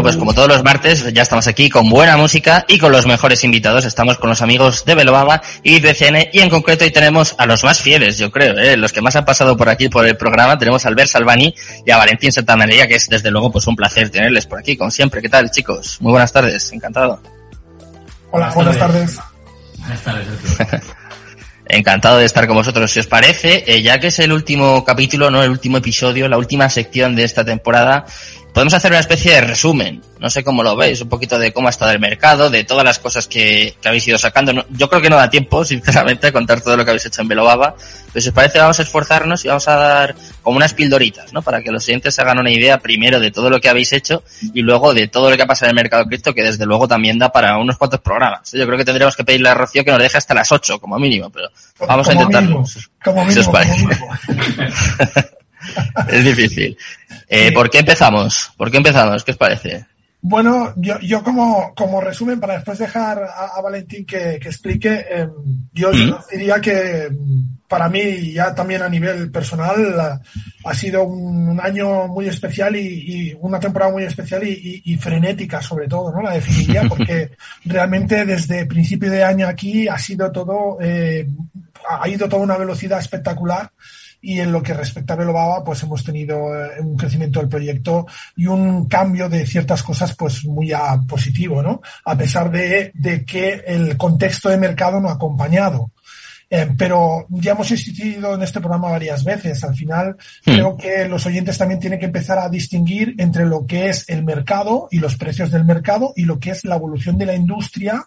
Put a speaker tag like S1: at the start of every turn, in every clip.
S1: Bueno, pues como todos los martes, ya estamos aquí con buena música y con los mejores invitados. Estamos con los amigos de Belobaba y de CN y en concreto hoy tenemos a los más fieles, yo creo, ¿eh? los que más han pasado por aquí por el programa. Tenemos a Albert Salvani y a Valentín Santamaría, que es desde luego pues un placer tenerles por aquí, como siempre. ¿Qué tal, chicos? Muy buenas tardes, encantado.
S2: Hola, buenas tardes.
S3: Buenas tardes,
S1: Encantado de estar con vosotros. Si os parece, eh, ya que es el último capítulo, no el último episodio, la última sección de esta temporada, podemos hacer una especie de resumen. No sé cómo lo veis, un poquito de cómo ha estado el mercado, de todas las cosas que, que habéis ido sacando. yo creo que no da tiempo, sinceramente, a contar todo lo que habéis hecho en Belobaba. Pero si os parece, vamos a esforzarnos y vamos a dar como unas pildoritas, ¿no? Para que los siguientes se hagan una idea primero de todo lo que habéis hecho y luego de todo lo que ha pasado en el mercado cripto, que desde luego también da para unos cuantos programas. Yo creo que tendríamos que pedirle a Rocío que nos deje hasta las 8 como mínimo, pero vamos a intentarlo.
S2: como mínimo, como mínimo.
S1: es difícil. Eh, ¿Por qué empezamos? ¿Por qué empezamos? ¿Qué os parece?
S2: Bueno, yo, yo como, como resumen, para después dejar a, Valentín que, que explique, em, yo, ¿Mm? diría que para mí, ya también a nivel personal, ha sido un, año muy especial y, una temporada muy especial y, frenética, sobre todo, ¿no? La definiría, porque realmente desde principio de año aquí ha sido todo, eh, ha ido toda una velocidad espectacular y en lo que respecta a Belobaba, pues hemos tenido eh, un crecimiento del proyecto y un cambio de ciertas cosas, pues muy a positivo, ¿no? A pesar de, de que el contexto de mercado no ha acompañado. Eh, pero ya hemos insistido en este programa varias veces. Al final, hmm. creo que los oyentes también tienen que empezar a distinguir entre lo que es el mercado y los precios del mercado y lo que es la evolución de la industria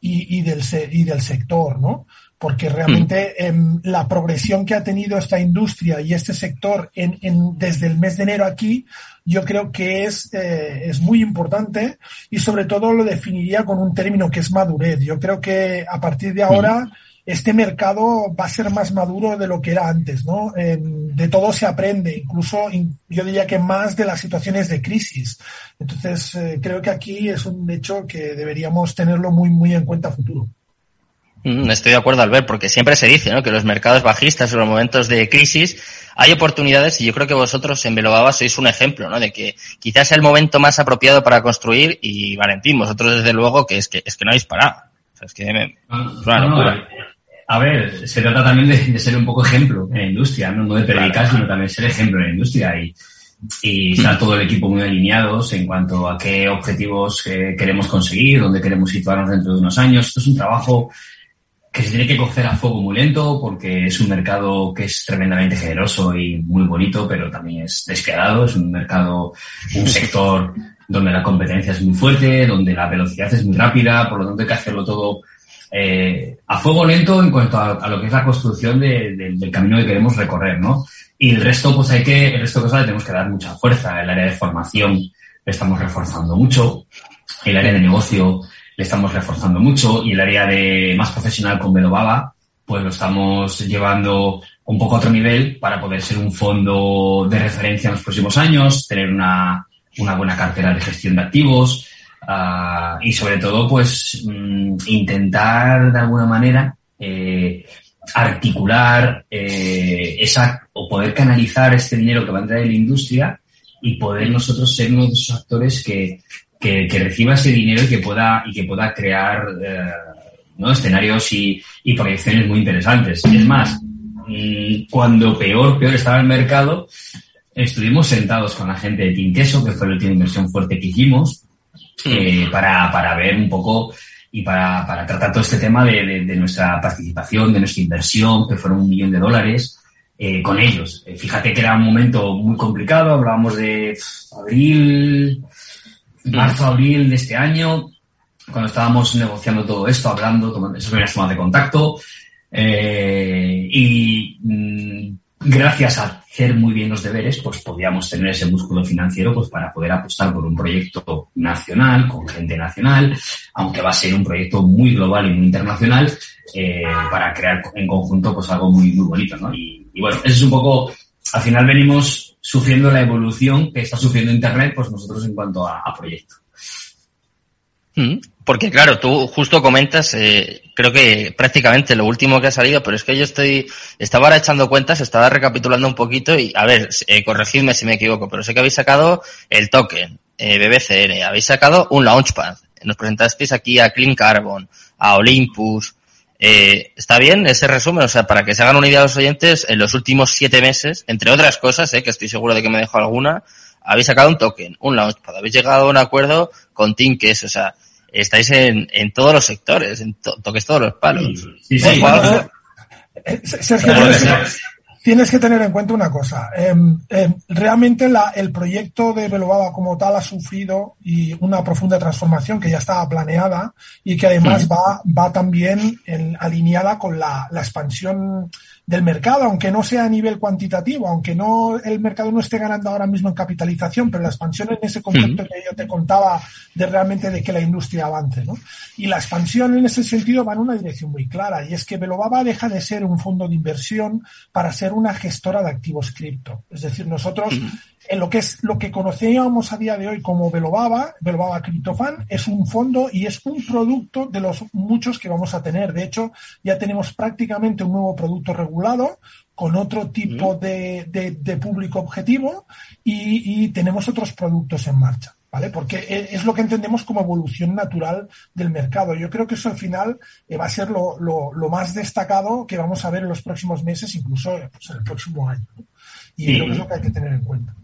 S2: y, y, del, y del sector, ¿no? Porque realmente em, la progresión que ha tenido esta industria y este sector en, en, desde el mes de enero aquí, yo creo que es, eh, es muy importante y sobre todo lo definiría con un término que es madurez. Yo creo que a partir de ahora este mercado va a ser más maduro de lo que era antes, ¿no? Em, de todo se aprende, incluso yo diría que más de las situaciones de crisis. Entonces, eh, creo que aquí es un hecho que deberíamos tenerlo muy, muy en cuenta a futuro.
S1: Mm, estoy de acuerdo al ver, porque siempre se dice ¿no? que los mercados bajistas en los momentos de crisis hay oportunidades y yo creo que vosotros en Belobaba sois un ejemplo ¿no? de que quizás es el momento más apropiado para construir y Valentín, vosotros desde luego que es que, es que no habéis parado. es que
S3: a ver, se trata también de, ser un poco ejemplo en la industria, no, de predicar, sino también ser ejemplo en la industria y, y estar todo el equipo muy alineados en cuanto a qué objetivos eh, queremos conseguir, dónde queremos situarnos dentro de unos años. Esto es un trabajo que se tiene que coger a fuego muy lento porque es un mercado que es tremendamente generoso y muy bonito, pero también es despiadado. Es un mercado, un sector donde la competencia es muy fuerte, donde la velocidad es muy rápida, por lo tanto hay que hacerlo todo eh, a fuego lento en cuanto a, lo que es la construcción del camino que queremos recorrer, ¿no? Y el resto, pues hay que, el resto de cosas le tenemos que dar mucha fuerza. El área de formación estamos reforzando mucho. El área de negocio le estamos reforzando mucho y el área de más profesional con Belobaba, pues lo estamos llevando un poco a otro nivel para poder ser un fondo de referencia en los próximos años, tener una, una buena cartera de gestión de activos uh, y sobre todo pues mm, intentar de alguna manera eh, articular eh, esa o poder canalizar este dinero que va a entrar en la industria y poder nosotros ser uno de esos actores que, que, que reciba ese dinero y que pueda, y que pueda crear eh, ¿no? escenarios y, y, proyecciones muy interesantes. Es más, mm, cuando peor, peor estaba el mercado, estuvimos sentados con la gente de Tinqueso, que fue la última inversión fuerte que hicimos, eh, para, para ver un poco y para, para tratar todo este tema de, de, de, nuestra participación, de nuestra inversión, que fueron un millón de dólares, eh, con ellos. Eh, fíjate que era un momento muy complicado, hablábamos de abril, marzo, abril de este año, cuando estábamos negociando todo esto, hablando, tomando esas primeras tomas de contacto, eh, y mmm, gracias a hacer muy bien los deberes, pues podíamos tener ese músculo financiero pues para poder apostar por un proyecto nacional, con gente nacional, aunque va a ser un proyecto muy global y muy internacional, eh, para crear en conjunto pues algo muy, muy bonito, ¿no? Y, y bueno, eso es un poco, al final venimos sufriendo la evolución que está sufriendo Internet, pues nosotros en cuanto a, a proyecto.
S1: Mm, porque claro, tú justo comentas, eh, creo que prácticamente lo último que ha salido, pero es que yo estoy, estaba ahora echando cuentas, estaba recapitulando un poquito y, a ver, eh, corregidme si me equivoco, pero sé que habéis sacado el token, eh, BBCN, habéis sacado un Launchpad, nos presentasteis aquí a Clean Carbon, a Olympus, eh, ¿Está bien ese resumen? O sea, para que se hagan una idea los oyentes, en los últimos siete meses, entre otras cosas, eh, que estoy seguro de que me dejo alguna, habéis sacado un token, un launchpad, habéis llegado a un acuerdo con Tinkes, o sea, estáis en, en todos los sectores, en toques todos los palos.
S2: Sí, sí, Sergio, tienes que tener en cuenta una cosa. Em, em, realmente la, el proyecto de Belobaba como tal ha sufrido y una profunda transformación que ya estaba planeada y que además va, va también en, alineada con la, la expansión del mercado, aunque no sea a nivel cuantitativo, aunque no el mercado no esté ganando ahora mismo en capitalización, pero la expansión en ese concepto que yo te contaba de realmente de que la industria avance, ¿no? Y la expansión en ese sentido va en una dirección muy clara, y es que Belobaba deja de ser un fondo de inversión para ser una gestora de activos cripto. Es decir, nosotros en lo que es lo que conocíamos a día de hoy como Belobaba, Belobaba CryptoFan, es un fondo y es un producto de los muchos que vamos a tener. De hecho, ya tenemos prácticamente un nuevo producto regulado con otro tipo de, de, público objetivo y, tenemos otros productos en marcha. ¿Vale? Porque e, es lo que entendemos como evolución natural del mercado. Yo creo que eso al final eh, va a ser lo, lo, lo, más destacado que vamos a ver en los próximos meses, incluso pues, en el próximo año. Y creo que es lo que hay que tener en cuenta.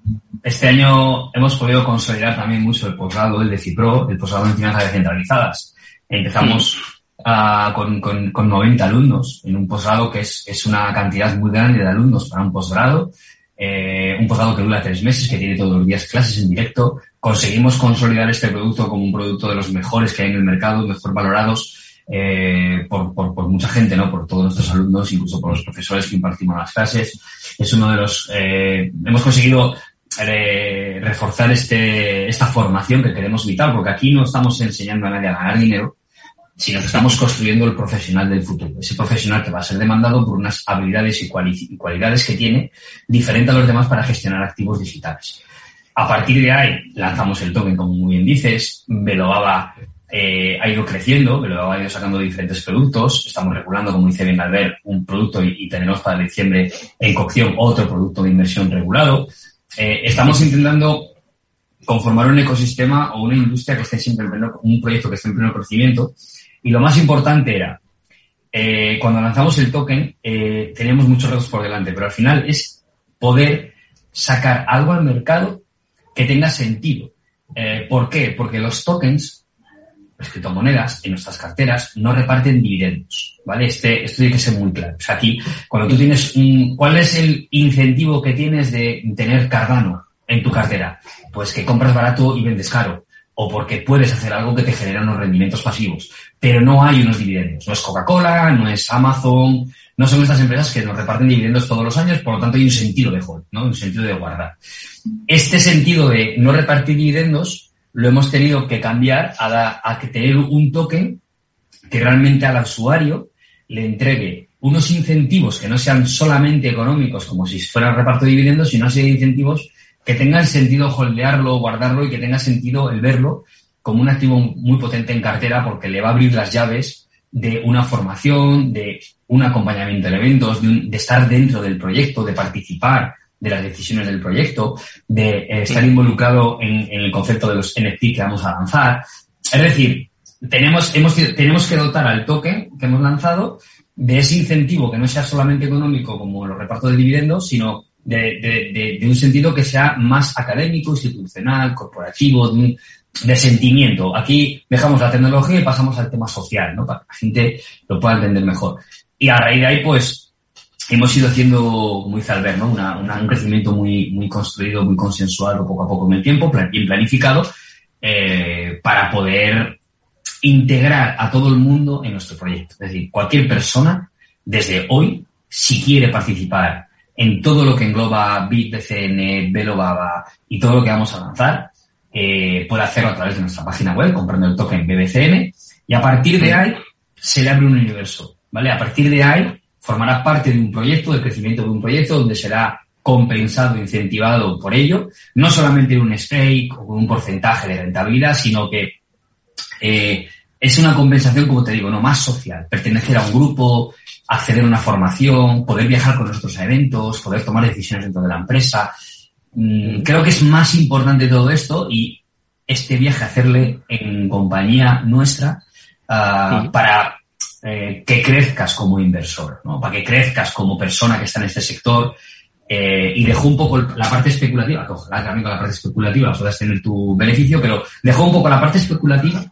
S3: Este año hemos podido consolidar también mucho el posgrado, el de CIPRO, el posgrado en finanzas descentralizadas. Empezamos ah, con, con, con, 90 alumnos en un posgrado que es, es una cantidad muy grande de alumnos para un posgrado. Eh, un posgrado que dura tres meses, que tiene todos los días clases en directo. Conseguimos consolidar este producto como un producto de los mejores que hay en el mercado, mejor valorados eh, por, por, por, mucha gente, ¿no? Por todos nuestros alumnos, incluso por los profesores que impartimos las clases. Es uno de los, eh, hemos conseguido eh, reforzar este, esta formación que queremos vital, porque aquí no estamos enseñando a nadie a ganar dinero, sino que estamos construyendo el profesional del futuro, ese profesional que va a ser demandado por unas habilidades y, cualidades que tiene diferente a los demás para gestionar activos digitales. A partir de ahí lanzamos el token, como muy bien dices, Velobaba eh, ha ido creciendo, pero ha ido sacando diferentes productos. Estamos regulando, como dice bien Albert, un producto y, tenemos para diciembre en cocción otro producto de inversión regulado. Eh, estamos intentando conformar un ecosistema o una industria que esté siempre en pleno, un proyecto que esté en pleno crecimiento. Y lo más importante era, eh, cuando lanzamos el token, teníamos muchos retos por delante, pero al final es poder sacar algo al mercado que tenga sentido. ¿Por qué? Porque los tokens las criptomonedas en nuestras carteras no reparten dividendos, ¿vale? Este, esto tiene que ser muy claro. O sea, aquí, cuando tú tienes un, ¿cuál es el incentivo que tienes de tener Cardano en tu cartera? Pues que compras barato y vendes caro. O porque puedes hacer algo que te genera unos rendimientos pasivos. Pero no hay unos dividendos. No es Coca-Cola, no es Amazon, no son estas empresas que nos reparten dividendos todos los años, por lo tanto hay un sentido de hold, ¿no? Un sentido de guardar. Este sentido de no repartir dividendos lo hemos tenido que cambiar a, a tener un token que realmente al usuario le entregue unos incentivos que no sean solamente económicos, como si fuera reparto de dividendos, sino así de incentivos que tengan sentido holdearlo, guardarlo y que tenga sentido el verlo como un activo muy potente en cartera porque le va a abrir las llaves de una formación, de un acompañamiento de eventos, de, de estar dentro del proyecto, de participar, de las decisiones del proyecto, de eh, estar involucrado en, el concepto de los NFT que vamos a lanzar. Es decir, tenemos, hemos, tenemos que dotar al token que hemos lanzado de ese incentivo que no sea solamente económico como los repartos de dividendos, sino de, de, de, un sentido que sea más académico, institucional, corporativo, de, de sentimiento. Aquí dejamos la tecnología y pasamos al tema social, ¿no? Para que la gente lo pueda entender mejor. Y a raíz de ahí, pues, hemos ido haciendo, como dice Albert, ¿no? Una, un crecimiento muy, muy construido, muy consensuado poco a poco en el tiempo, bien planificado, eh, para poder integrar a todo el mundo en nuestro proyecto. Es decir, cualquier persona, desde hoy, si quiere participar en todo lo que engloba BIT, BCN, Belobaba y todo lo que vamos a lanzar, eh, puede hacerlo a través de nuestra página web, comprando el token BBCN, y a partir de ahí se le abre un universo, ¿vale? A partir de ahí formará parte de un proyecto, del crecimiento de un proyecto donde será compensado, incentivado por ello, no solamente un stake o un porcentaje de rentabilidad, sino que eh, es una compensación, como te digo, no más social, pertenecer a un grupo, acceder a una formación, poder viajar con nuestros eventos, poder tomar decisiones dentro de la empresa. Mm, creo que es más importante todo esto y este viaje, hacerle en compañía nuestra ah, para eh, que crezcas como inversor, ¿no? para que crezcas como persona que está en este sector. Eh, y dejó un poco la parte especulativa, que ojalá también con la parte especulativa puedas tener tu beneficio, pero dejó un poco la parte especulativa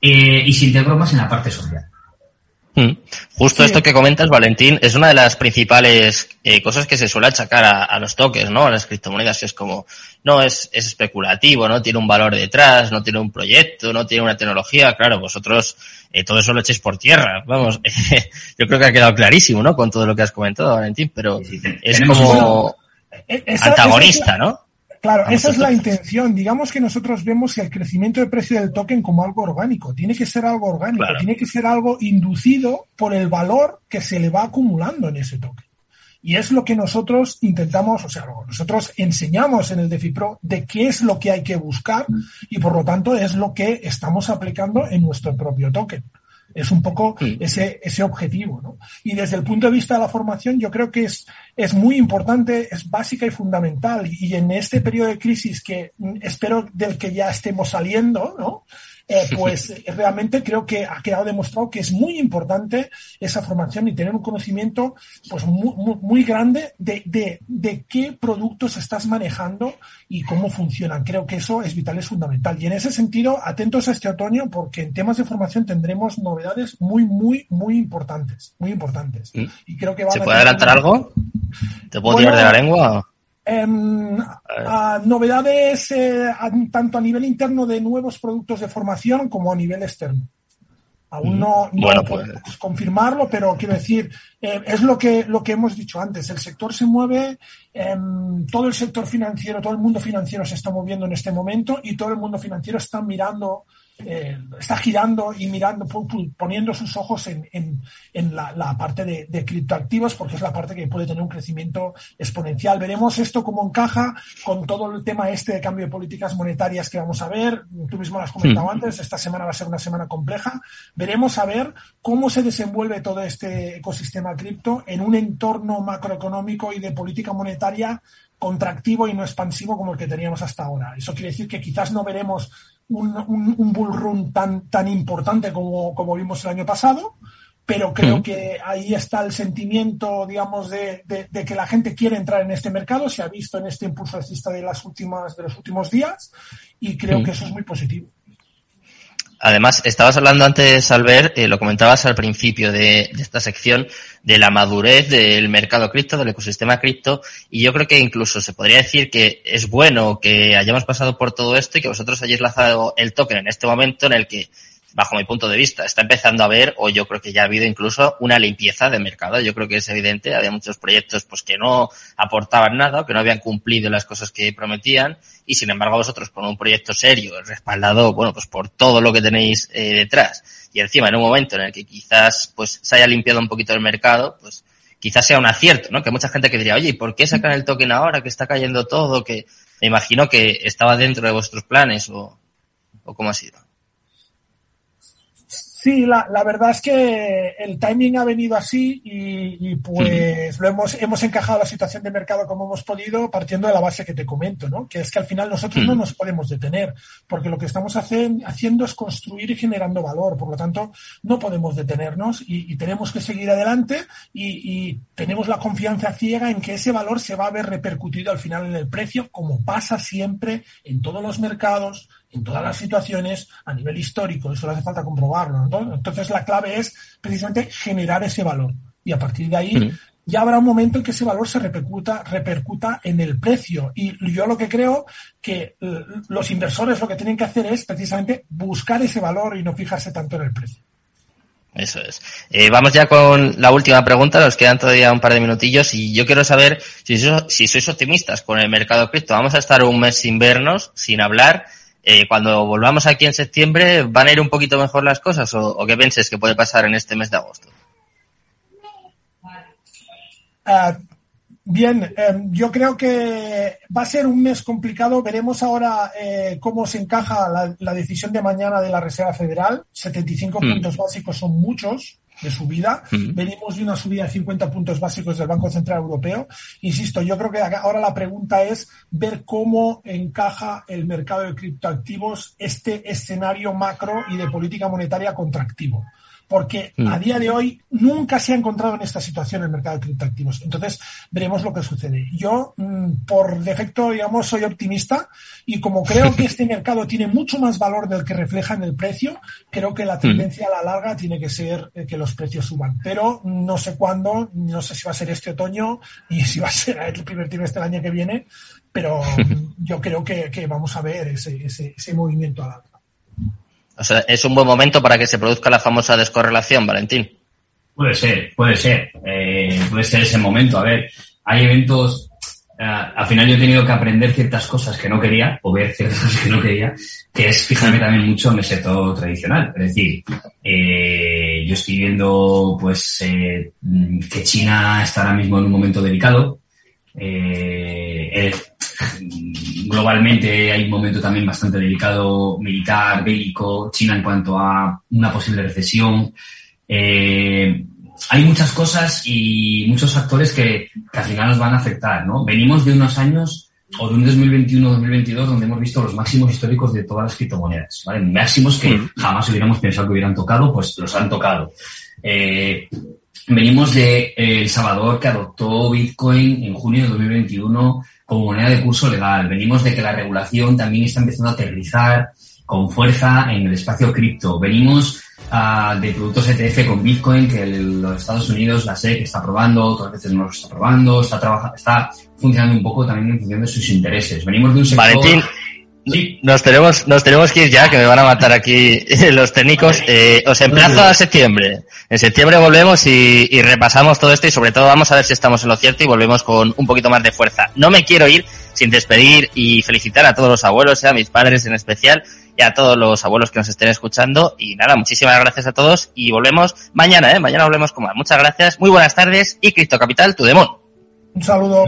S3: eh, y se integró más en la parte social.
S1: Mm. Justo esto que comentas, Valentín, es una de las principales eh, cosas que se suele achacar a, los toques, ¿no? A las criptomonedas, que es como, no, es, es especulativo, no tiene un valor detrás, no tiene un proyecto, no tiene una tecnología. Claro, vosotros eh, todo eso lo echéis por tierra. Vamos, yo creo que ha quedado clarísimo, ¿no? Con todo lo que has comentado, Valentín, pero es como antagonista, ¿no?
S2: Claro, esa es la intención. Digamos que nosotros vemos el crecimiento de precio del token como algo orgánico. Tiene que ser algo orgánico, tiene que ser algo inducido por el valor que se le va acumulando en ese token. Y es lo que nosotros intentamos, o sea, nosotros enseñamos en el DeFi Pro de qué es lo que hay que buscar y por lo tanto es lo que estamos aplicando en nuestro propio token. Es un poco ese, ese objetivo, ¿no? Y desde el punto de vista de la formación, yo creo que es, es muy importante, es básica y fundamental. Y en este periodo de crisis que espero del que ya estemos saliendo, ¿no? Eh, pues eh, realmente creo que ha quedado demostrado que es muy importante esa formación y tener un conocimiento pues muy, muy, grande de, de, de, qué productos estás manejando y cómo funcionan. Creo que eso es vital, es fundamental. Y en ese sentido, atentos a este otoño porque en temas de formación tendremos novedades muy, muy, muy importantes, muy importantes.
S1: Mm. Y creo que ¿Se puede adelantar algo? ¿Te puedo tirar de la lengua?
S2: Em, a novedades eh, tanto a nivel interno de nuevos productos de formación como a nivel externo. Aún no, no pues. confirmarlo, pero quiero decir, eh, es lo que, lo que hemos dicho antes. El sector se mueve, em, todo el sector financiero, todo el mundo financiero se está moviendo en este momento y todo el mundo financiero está mirando eh, está girando y mirando, poniendo sus ojos en, en, la, parte de, criptoactivos, porque es la parte que puede tener un crecimiento exponencial. Veremos esto cómo encaja con todo el tema este de cambio de políticas monetarias que vamos a ver. Tú mismo lo has comentado hmm. antes, esta semana va a ser una semana compleja. Veremos a ver cómo se desenvuelve todo este ecosistema cripto en un entorno macroeconómico y de política monetaria contractivo y no expansivo como el que teníamos hasta ahora. Eso quiere decir que quizás no veremos un, un, bull run tan, tan importante como, como vimos el año pasado, pero creo que ahí está el sentimiento, digamos, de, de, que la gente quiere entrar en este mercado, se ha visto en este impulso alcista de las últimas, de los últimos días, y creo que eso es muy positivo.
S1: Además, estabas hablando antes, Albert, eh, lo comentabas al principio de, de, esta sección, de la madurez del mercado cripto, del ecosistema cripto, y yo creo que incluso se podría decir que es bueno que hayamos pasado por todo esto y que vosotros hayáis lanzado el token en este momento en el que bajo mi punto de vista, está empezando a haber, o yo creo que ya ha habido incluso una limpieza de mercado. Yo creo que es evidente, había muchos proyectos pues que no aportaban nada, que no habían cumplido las cosas que prometían, y sin embargo vosotros con un proyecto serio, respaldado, bueno, pues por todo lo que tenéis eh, detrás, y encima en un momento en el que quizás pues se haya limpiado un poquito el mercado, pues quizás sea un acierto, ¿no? Que mucha gente que diría, oye, ¿y por qué sacan el token ahora que está cayendo todo? Que me imagino que estaba dentro de vuestros planes o, o cómo ha sido.
S2: Sí, la, la, verdad es que el timing ha venido así y, pues lo hemos, hemos encajado la situación de mercado como hemos podido partiendo de la base que te comento, ¿no? Que es que al final nosotros no nos podemos detener porque lo que estamos haciendo es construir y generando valor. Por lo tanto, no podemos detenernos y, tenemos que seguir adelante y, y, tenemos la confianza ciega en que ese valor se va a ver repercutido al final en el precio como pasa siempre en todos los mercados, en todas las situaciones a nivel histórico, eso no hace falta comprobarlo. Entonces la clave es precisamente generar ese valor y a partir de ahí ya habrá un momento en que ese valor se repercuta, repercuta en el precio. Y yo lo que creo que eh, los inversores lo que tienen que hacer es precisamente buscar ese valor y no fijarse tanto en el precio.
S1: Eso es. Eh, vamos ya con la última pregunta, nos quedan todavía un par de minutillos y yo quiero saber si, si sois optimistas con el mercado cripto. Vamos a estar un mes sin vernos, sin hablar eh, cuando volvamos aquí en septiembre, ¿van a ir un poquito mejor las cosas o, qué penses que puede pasar en este mes de agosto?
S2: Ah, bien, em, yo creo que va a ser un mes complicado. Veremos ahora eh, cómo se encaja la, decisión de mañana de la Reserva Federal. 75 hmm. puntos básicos son muchos. De subida. Venimos de una subida de 50 puntos básicos del Banco Central Europeo. Insisto, yo creo que ahora la pregunta es ver cómo encaja el mercado de criptoactivos este escenario macro y de política monetaria contractivo porque a mm. día de hoy nunca se ha encontrado en esta situación el mercado de criptoactivos. Entonces, veremos lo que sucede. Yo, mm, por defecto, digamos, soy optimista y como creo que este mercado tiene mucho más valor del que refleja en el precio, creo que la mm. tendencia a la larga tiene que ser eh, que los precios suban. Pero no sé cuándo, no sé si va a ser este otoño y si va a ser el primer trimestre del año que viene, pero yo creo que, vamos a ver ese, ese, ese movimiento a larga.
S1: O sea, es un buen momento para que se produzca la famosa descorrelación, Valentín.
S3: Puede ser, puede ser. Eh, puede ser ese momento. A ver, hay eventos. Eh, al final yo he tenido que aprender ciertas cosas que no quería, o ver ciertas cosas que no quería, que es fijarme también mucho en el sector tradicional. Es decir, eh, yo estoy viendo pues eh, que China está ahora mismo en un momento delicado. Eh, globalmente hay un momento también bastante delicado militar, bélico, China en cuanto a una posible recesión. Eh, hay muchas cosas y muchos factores que, que, al final nos van a afectar, ¿no? Venimos de unos años o de un 2021-2022 donde hemos visto los máximos históricos de todas las criptomonedas, ¿vale? Máximos que mm. jamás hubiéramos pensado que hubieran tocado, pues los han tocado. Eh, venimos de El Salvador que adoptó Bitcoin en junio de 2021 como moneda de curso legal. Venimos de que la regulación también está empezando a aterrizar con fuerza en el espacio cripto. Venimos uh, de productos ETF con Bitcoin que el, los Estados Unidos, la SEC está probando, otras veces no lo está probando, está, trabajando, está funcionando un poco también en función de sus intereses. Venimos de un sector...
S1: Valentín, Sí. Nos tenemos, nos tenemos que ir ya, que me van a matar aquí los técnicos. Eh, os emplazo a septiembre. En septiembre volvemos y, y, repasamos todo esto y sobre todo vamos a ver si estamos en lo cierto y volvemos con un poquito más de fuerza. No me quiero ir sin despedir y felicitar a todos los abuelos, a mis padres en especial y a todos los abuelos que nos estén escuchando. Y nada, muchísimas gracias a todos y volvemos mañana, ¿eh? Mañana volvemos con más. Muchas gracias, muy buenas tardes y Cristo Capital, tu demon.
S2: Un saludo.